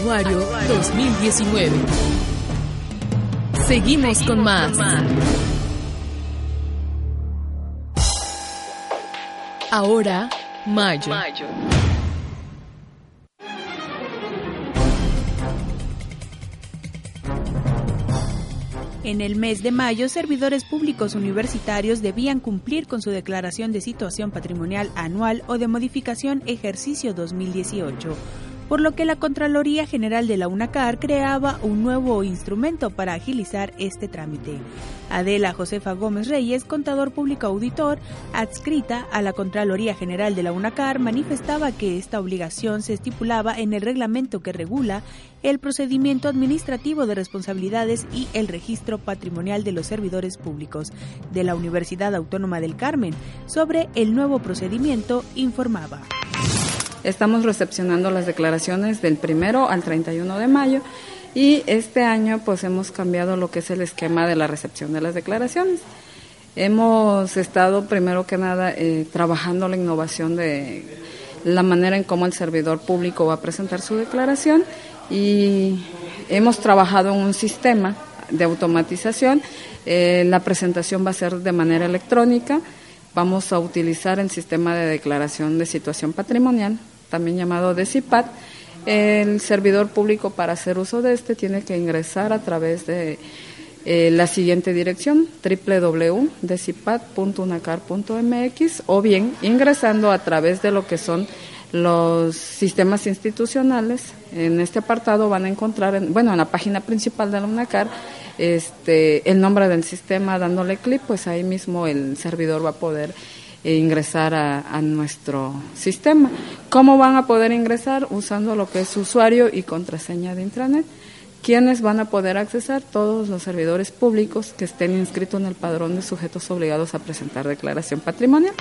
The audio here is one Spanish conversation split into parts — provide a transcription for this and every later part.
Anuario 2019. Seguimos con más. Ahora, mayo. En el mes de mayo, servidores públicos universitarios debían cumplir con su declaración de situación patrimonial anual o de modificación ejercicio 2018 por lo que la Contraloría General de la UNACAR creaba un nuevo instrumento para agilizar este trámite. Adela Josefa Gómez Reyes, contador público auditor, adscrita a la Contraloría General de la UNACAR, manifestaba que esta obligación se estipulaba en el reglamento que regula el procedimiento administrativo de responsabilidades y el registro patrimonial de los servidores públicos de la Universidad Autónoma del Carmen. Sobre el nuevo procedimiento informaba. Estamos recepcionando las declaraciones del primero al 31 de mayo y este año pues hemos cambiado lo que es el esquema de la recepción de las declaraciones. Hemos estado primero que nada eh, trabajando la innovación de la manera en cómo el servidor público va a presentar su declaración y hemos trabajado en un sistema de automatización. Eh, la presentación va a ser de manera electrónica. Vamos a utilizar el sistema de declaración de situación patrimonial también llamado DECIPAT, el servidor público para hacer uso de este tiene que ingresar a través de eh, la siguiente dirección www.decipat.unacar.mx o bien ingresando a través de lo que son los sistemas institucionales. En este apartado van a encontrar, en, bueno, en la página principal de la UNACAR, este, el nombre del sistema, dándole clic, pues ahí mismo el servidor va a poder e ingresar a, nuestro sistema. ¿Cómo van a poder ingresar? Usando lo que es usuario y contraseña de intranet. ¿Quiénes van a poder accesar? Todos los servidores públicos que estén inscritos en el padrón de sujetos obligados a presentar declaración patrimonial.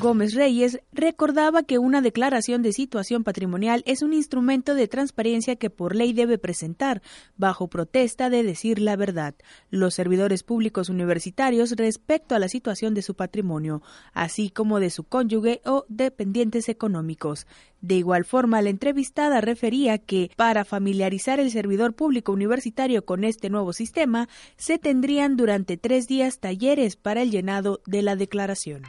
Gómez Reyes recordaba que una declaración de situación patrimonial es un instrumento de transparencia que por ley debe presentar, bajo protesta de decir la verdad, los servidores públicos universitarios respecto a la situación de su patrimonio, así como de su cónyuge o dependientes económicos. De igual forma, la entrevistada refería que, para familiarizar el servidor público universitario con este nuevo sistema, se tendrían durante tres días talleres para el llenado de la declaración.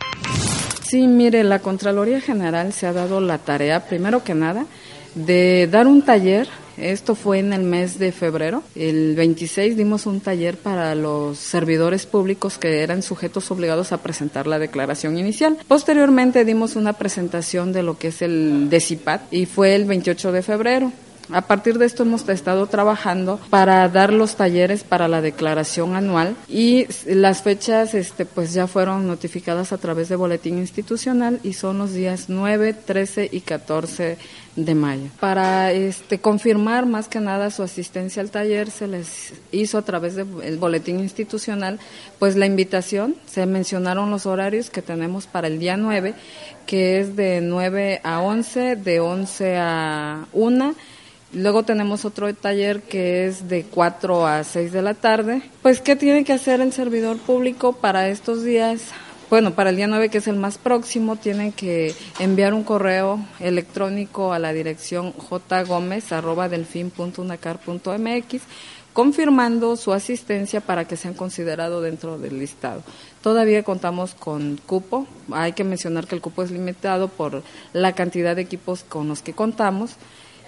Sí, mire, la Contraloría General se ha dado la tarea, primero que nada, de dar un taller. Esto fue en el mes de febrero. El 26 dimos un taller para los servidores públicos que eran sujetos obligados a presentar la declaración inicial. Posteriormente dimos una presentación de lo que es el DECIPAT y fue el 28 de febrero. A partir de esto hemos estado trabajando para dar los talleres para la declaración anual y las fechas este, pues ya fueron notificadas a través de boletín institucional y son los días 9, 13 y 14 de mayo. Para este, confirmar más que nada su asistencia al taller se les hizo a través del boletín institucional pues la invitación, se mencionaron los horarios que tenemos para el día 9 que es de 9 a 11, de 11 a 1 Luego tenemos otro taller que es de 4 a 6 de la tarde. Pues, ¿qué tiene que hacer el servidor público para estos días? Bueno, para el día 9, que es el más próximo, tienen que enviar un correo electrónico a la dirección jgomez.delfin.unacar.mx confirmando su asistencia para que sean considerados dentro del listado. Todavía contamos con cupo, hay que mencionar que el cupo es limitado por la cantidad de equipos con los que contamos.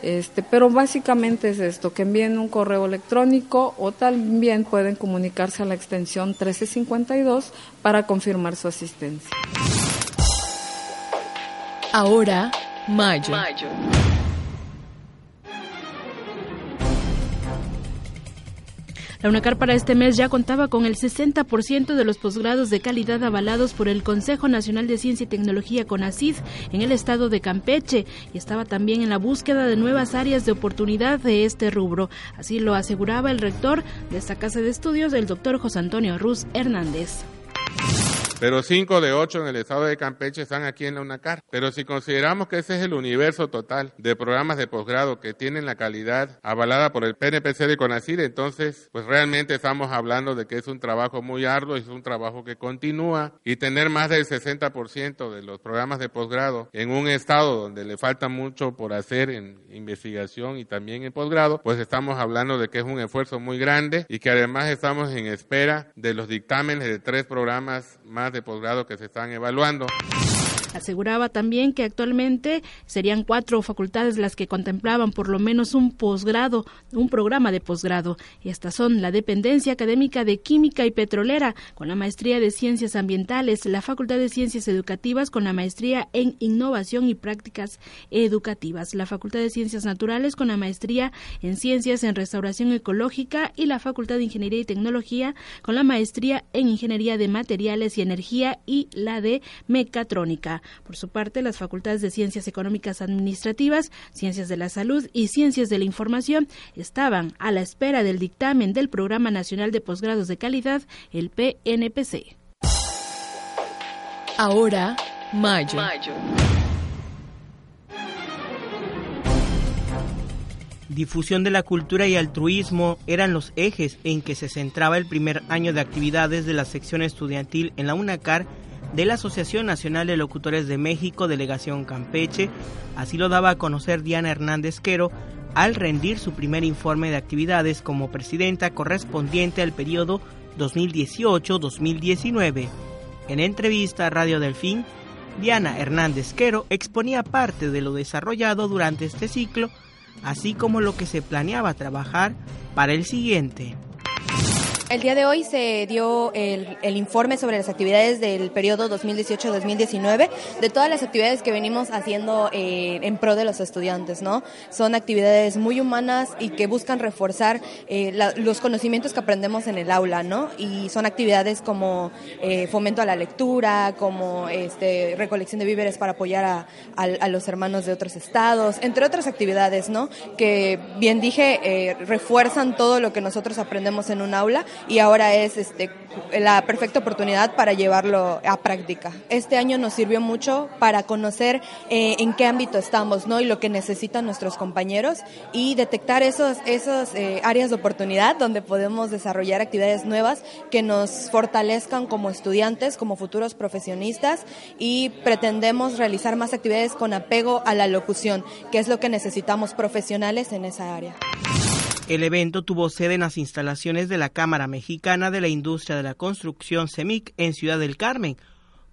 Este, pero básicamente es esto, que envíen un correo electrónico o también pueden comunicarse a la extensión 1352 para confirmar su asistencia. Ahora, mayo. La UNACAR para este mes ya contaba con el 60% de los posgrados de calidad avalados por el Consejo Nacional de Ciencia y Tecnología CONACID en el estado de Campeche y estaba también en la búsqueda de nuevas áreas de oportunidad de este rubro. Así lo aseguraba el rector de esta casa de estudios, el doctor José Antonio Ruz Hernández. Pero cinco de ocho en el estado de Campeche están aquí en la UNACAR. Pero si consideramos que ese es el universo total de programas de posgrado que tienen la calidad avalada por el PNPC de CONACID, entonces pues realmente estamos hablando de que es un trabajo muy arduo, es un trabajo que continúa y tener más del 60% de los programas de posgrado en un estado donde le falta mucho por hacer en investigación y también en posgrado, pues estamos hablando de que es un esfuerzo muy grande y que además estamos en espera de los dictámenes de tres programas más de posgrado que se están evaluando. Aseguraba también que actualmente serían cuatro facultades las que contemplaban por lo menos un posgrado, un programa de posgrado. Estas son la Dependencia Académica de Química y Petrolera, con la maestría de Ciencias Ambientales, la Facultad de Ciencias Educativas, con la maestría en Innovación y Prácticas Educativas, la Facultad de Ciencias Naturales, con la maestría en Ciencias en Restauración Ecológica y la Facultad de Ingeniería y Tecnología, con la maestría en Ingeniería de Materiales y Energía y la de Mecatrónica. Por su parte, las facultades de Ciencias Económicas Administrativas, Ciencias de la Salud y Ciencias de la Información estaban a la espera del dictamen del Programa Nacional de Posgrados de Calidad, el PNPC. Ahora, Mayo. Difusión de la cultura y altruismo eran los ejes en que se centraba el primer año de actividades de la sección estudiantil en la UNACAR de la Asociación Nacional de Locutores de México, Delegación Campeche. Así lo daba a conocer Diana Hernández Quero al rendir su primer informe de actividades como presidenta correspondiente al periodo 2018-2019. En entrevista a Radio Delfín, Diana Hernández Quero exponía parte de lo desarrollado durante este ciclo, así como lo que se planeaba trabajar para el siguiente. El día de hoy se dio el, informe sobre las actividades del periodo 2018-2019, de todas las actividades que venimos haciendo eh, en pro de los estudiantes, ¿no? Son actividades muy humanas y que buscan reforzar eh, los conocimientos que aprendemos en el aula, ¿no? Y son actividades como eh, fomento a la lectura, como este, recolección de víveres para apoyar a, a, los hermanos de otros estados, entre otras actividades, ¿no? Que bien dije, refuerzan todo lo que nosotros aprendemos en un aula y ahora es este, la perfecta oportunidad para llevarlo a práctica. Este año nos sirvió mucho para conocer eh, en qué ámbito estamos ¿no? y lo que necesitan nuestros compañeros y detectar esos, esos eh, áreas de oportunidad donde podemos desarrollar actividades nuevas que nos fortalezcan como estudiantes, como futuros profesionistas y pretendemos realizar más actividades con apego a la locución, que es lo que necesitamos profesionales en esa área. El evento tuvo sede en las instalaciones de la Cámara Mexicana de la Industria de la Construcción CEMIC en Ciudad del Carmen,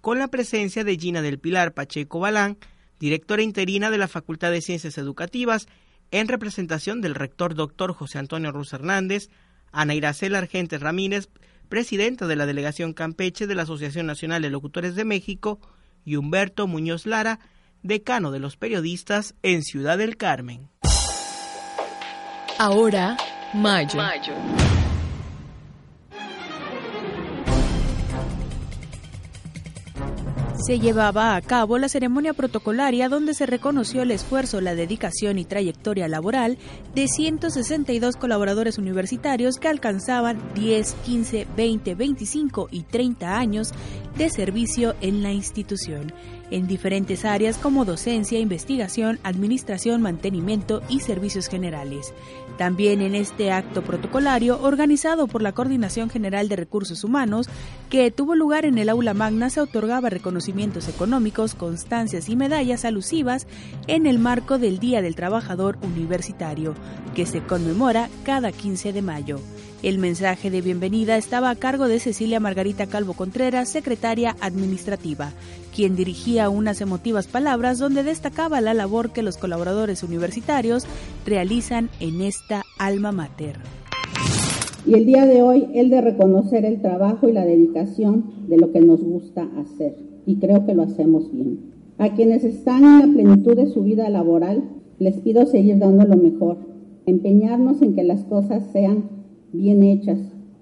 con la presencia de Gina del Pilar Pacheco Balán, directora interina de la Facultad de Ciencias Educativas, en representación del rector doctor José Antonio Ruz Hernández, Ana Iracela Argentes Ramírez, presidenta de la Delegación Campeche de la Asociación Nacional de Locutores de México, y Humberto Muñoz Lara, decano de los periodistas en Ciudad del Carmen. Ahora, Mayo. Se llevaba a cabo la ceremonia protocolaria donde se reconoció el esfuerzo, la dedicación y trayectoria laboral de 162 colaboradores universitarios que alcanzaban 10, 15, 20, 25 y 30 años de servicio en la institución en diferentes áreas como docencia, investigación, administración, mantenimiento y servicios generales. También en este acto protocolario organizado por la Coordinación General de Recursos Humanos, que tuvo lugar en el aula magna, se otorgaba reconocimientos económicos, constancias y medallas alusivas en el marco del Día del Trabajador Universitario, que se conmemora cada 15 de mayo. El mensaje de bienvenida estaba a cargo de Cecilia Margarita Calvo Contreras, secretaria administrativa, quien dirigía unas emotivas palabras donde destacaba la labor que los colaboradores universitarios realizan en esta alma mater. Y el día de hoy, el de reconocer el trabajo y la dedicación de lo que nos gusta hacer. Y creo que lo hacemos bien. A quienes están en la plenitud de su vida laboral, les pido seguir dando lo mejor, empeñarnos en que las cosas sean bien hechas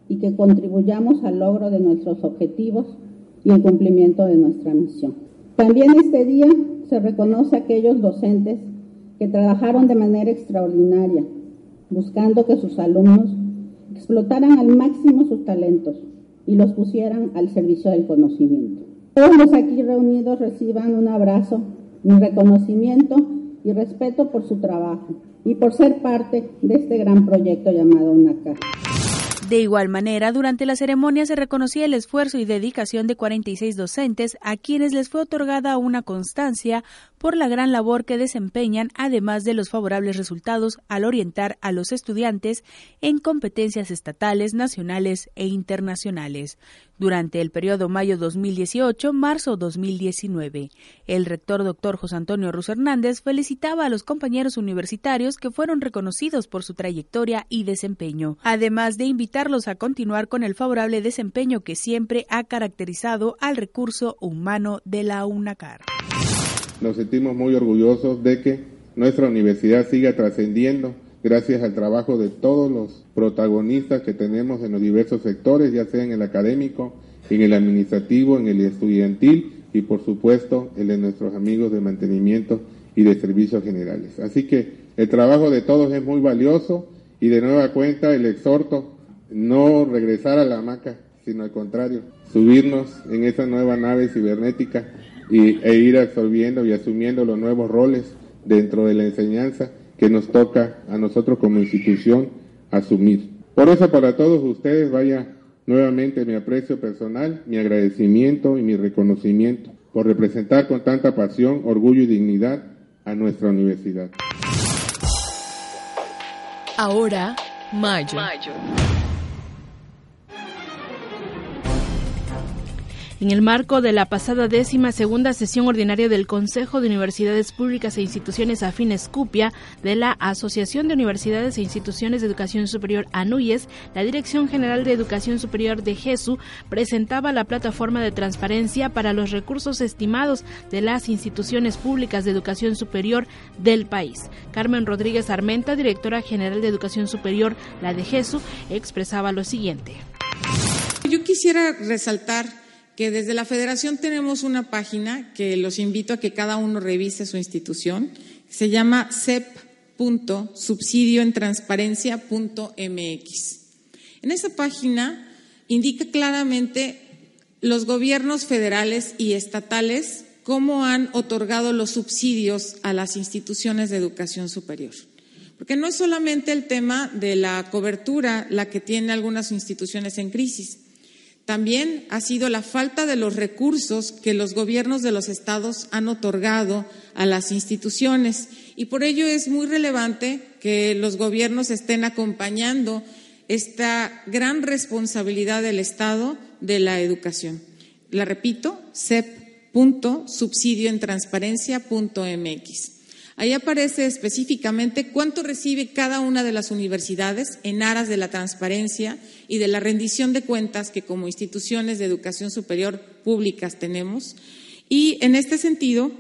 y que contribuyamos al logro de nuestros objetivos y el cumplimiento de nuestra misión. También este día se reconoce a aquellos docentes que trabajaron de manera extraordinaria, buscando que sus alumnos explotaran al máximo sus talentos y los pusieran al servicio del conocimiento. Todos los aquí reunidos reciban un abrazo, mi reconocimiento y respeto por su trabajo y por ser parte de este gran proyecto llamado UNACAR. De igual manera, durante la ceremonia se reconocía el esfuerzo y dedicación de 46 docentes a quienes les fue otorgada una constancia por la gran labor que desempeñan, además de los favorables resultados al orientar a los estudiantes en competencias estatales, nacionales e internacionales. Durante el periodo mayo 2018-marzo 2019, el rector doctor José Antonio Ruz Hernández felicitaba a los compañeros universitarios que fueron reconocidos por su trayectoria y desempeño, además de invitarlos a continuar con el favorable desempeño que siempre ha caracterizado al recurso humano de la UNACAR. Nos sentimos muy orgullosos de que nuestra universidad siga trascendiendo gracias al trabajo de todos los protagonistas que tenemos en los diversos sectores, ya sea en el académico, en el administrativo, en el estudiantil y por supuesto el de nuestros amigos de mantenimiento y de servicios generales. Así que el trabajo de todos es muy valioso y de nueva cuenta el exhorto no regresar a la hamaca, sino al contrario, subirnos en esa nueva nave cibernética y, e ir absorbiendo y asumiendo los nuevos roles dentro de la enseñanza que nos toca a nosotros como institución asumir. Por eso para todos ustedes vaya nuevamente mi aprecio personal, mi agradecimiento y mi reconocimiento por representar con tanta pasión, orgullo y dignidad a nuestra universidad. Ahora, Mayo. En el marco de la pasada décima segunda sesión ordinaria del Consejo de Universidades Públicas e Instituciones Afines CUPIA de la Asociación de Universidades e Instituciones de Educación Superior ANUYES, la Dirección General de Educación Superior de GESU presentaba la plataforma de transparencia para los recursos estimados de las instituciones públicas de educación superior del país. Carmen Rodríguez Armenta, directora general de Educación Superior, la de GESU, expresaba lo siguiente. Yo quisiera resaltar que desde la federación tenemos una página que los invito a que cada uno revise su institución. Se llama cep.subsidioentransparencia.mx. En esa página indica claramente los gobiernos federales y estatales cómo han otorgado los subsidios a las instituciones de educación superior. Porque no es solamente el tema de la cobertura la que tienen algunas instituciones en crisis, también ha sido la falta de los recursos que los gobiernos de los estados han otorgado a las instituciones y por ello es muy relevante que los gobiernos estén acompañando esta gran responsabilidad del Estado de la educación. La repito, cep.subsidioentransparencia.mx. Ahí aparece específicamente cuánto recibe cada una de las universidades en aras de la transparencia y de la rendición de cuentas que como instituciones de educación superior públicas tenemos. Y en este sentido,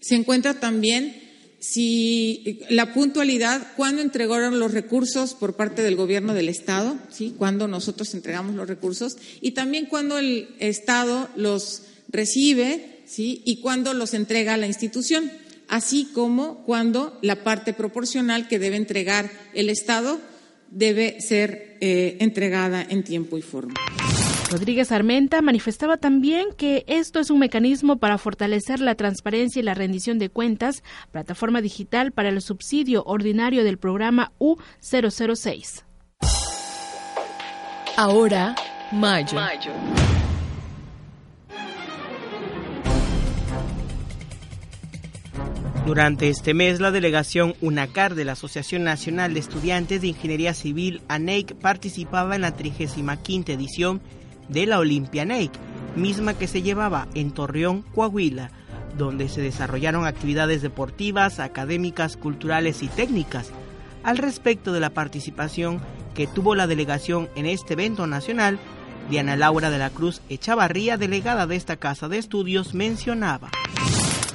se encuentra también si la puntualidad, cuándo entregaron los recursos por parte del gobierno del Estado, ¿sí? cuándo nosotros entregamos los recursos, y también cuándo el Estado los recibe ¿sí? y cuándo los entrega a la institución así como cuando la parte proporcional que debe entregar el Estado debe ser eh, entregada en tiempo y forma. Rodríguez Armenta manifestaba también que esto es un mecanismo para fortalecer la transparencia y la rendición de cuentas, plataforma digital para el subsidio ordinario del programa U006. Ahora, Mayo. Mayo. Durante este mes, la delegación UNACAR de la Asociación Nacional de Estudiantes de Ingeniería Civil, ANEIC, participaba en la 35 edición de la Olimpia ANEIC, misma que se llevaba en Torreón, Coahuila, donde se desarrollaron actividades deportivas, académicas, culturales y técnicas. Al respecto de la participación que tuvo la delegación en este evento nacional, Diana Laura de la Cruz Echavarría, delegada de esta casa de estudios, mencionaba.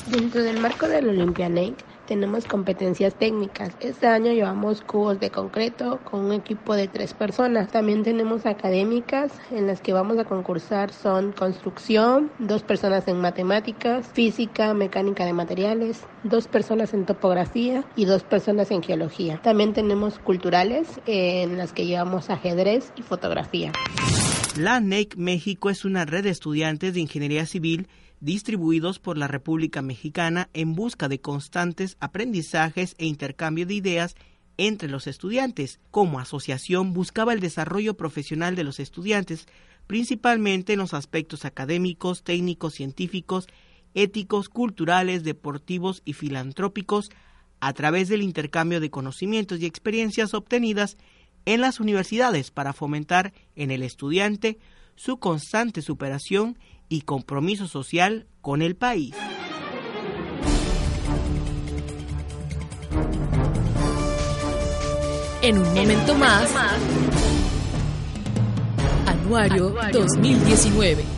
Dentro del marco del Olympianate, tenemos competencias técnicas. Este año llevamos cubos de concreto con un equipo de tres personas. También tenemos académicas en las que vamos a concursar son construcción, dos personas en matemáticas, física, mecánica de materiales, dos personas en topografía y dos personas en geología. También tenemos culturales en las que llevamos ajedrez y fotografía. La NEC México es una red de estudiantes de ingeniería civil distribuidos por la República Mexicana en busca de constantes aprendizajes e intercambio de ideas entre los estudiantes. Como asociación buscaba el desarrollo profesional de los estudiantes, principalmente en los aspectos académicos, técnicos, científicos, éticos, culturales, deportivos y filantrópicos, a través del intercambio de conocimientos y experiencias obtenidas en las universidades para fomentar en el estudiante su constante superación y compromiso social con el país. En un momento más, Anuario 2019.